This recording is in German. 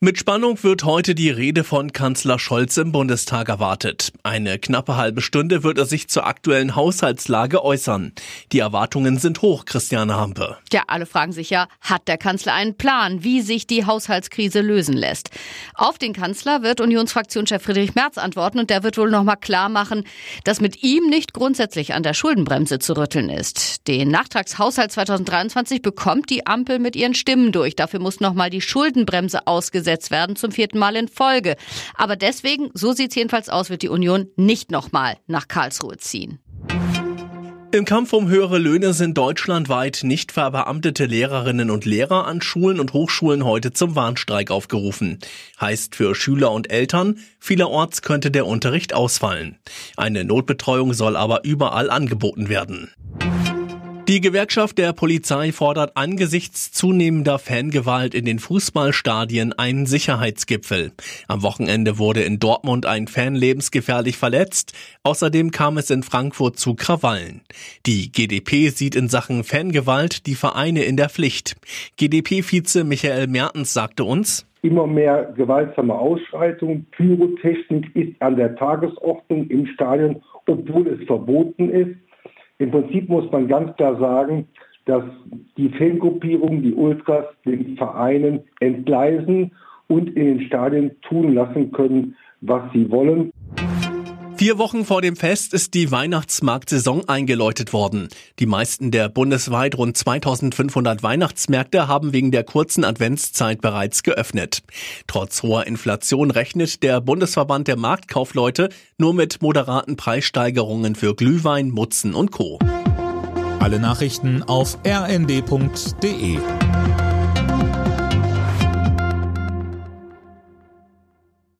Mit Spannung wird heute die Rede von Kanzler Scholz im Bundestag erwartet. Eine knappe halbe Stunde wird er sich zur aktuellen Haushaltslage äußern. Die Erwartungen sind hoch, Christiane Hampe. Ja, alle fragen sich ja, hat der Kanzler einen Plan, wie sich die Haushaltskrise lösen lässt? Auf den Kanzler wird Unionsfraktionschef Friedrich Merz antworten und der wird wohl nochmal klar machen, dass mit ihm nicht grundsätzlich an der Schuldenbremse zu rütteln ist. Den Nachtragshaushalt 2023 bekommt die Ampel mit ihren Stimmen durch. Dafür muss nochmal die Schuldenbremse ausgesetzt durchgesetzt werden, zum vierten Mal in Folge. Aber deswegen, so sieht es jedenfalls aus, wird die Union nicht nochmal nach Karlsruhe ziehen. Im Kampf um höhere Löhne sind deutschlandweit nicht verbeamtete Lehrerinnen und Lehrer an Schulen und Hochschulen heute zum Warnstreik aufgerufen. Heißt für Schüler und Eltern, vielerorts könnte der Unterricht ausfallen. Eine Notbetreuung soll aber überall angeboten werden. Die Gewerkschaft der Polizei fordert angesichts zunehmender Fangewalt in den Fußballstadien einen Sicherheitsgipfel. Am Wochenende wurde in Dortmund ein Fan lebensgefährlich verletzt. Außerdem kam es in Frankfurt zu Krawallen. Die GdP sieht in Sachen Fangewalt die Vereine in der Pflicht. GdP-Vize Michael Mertens sagte uns, immer mehr gewaltsame Ausschreitungen. Pyrotechnik ist an der Tagesordnung im Stadion, obwohl es verboten ist. Im Prinzip muss man ganz klar sagen, dass die Fangruppierungen, die Ultras, den Vereinen entgleisen und in den Stadien tun lassen können, was sie wollen. Vier Wochen vor dem Fest ist die Weihnachtsmarktsaison eingeläutet worden. Die meisten der bundesweit rund 2500 Weihnachtsmärkte haben wegen der kurzen Adventszeit bereits geöffnet. Trotz hoher Inflation rechnet der Bundesverband der Marktkaufleute nur mit moderaten Preissteigerungen für Glühwein, Mutzen und Co. Alle Nachrichten auf rnd.de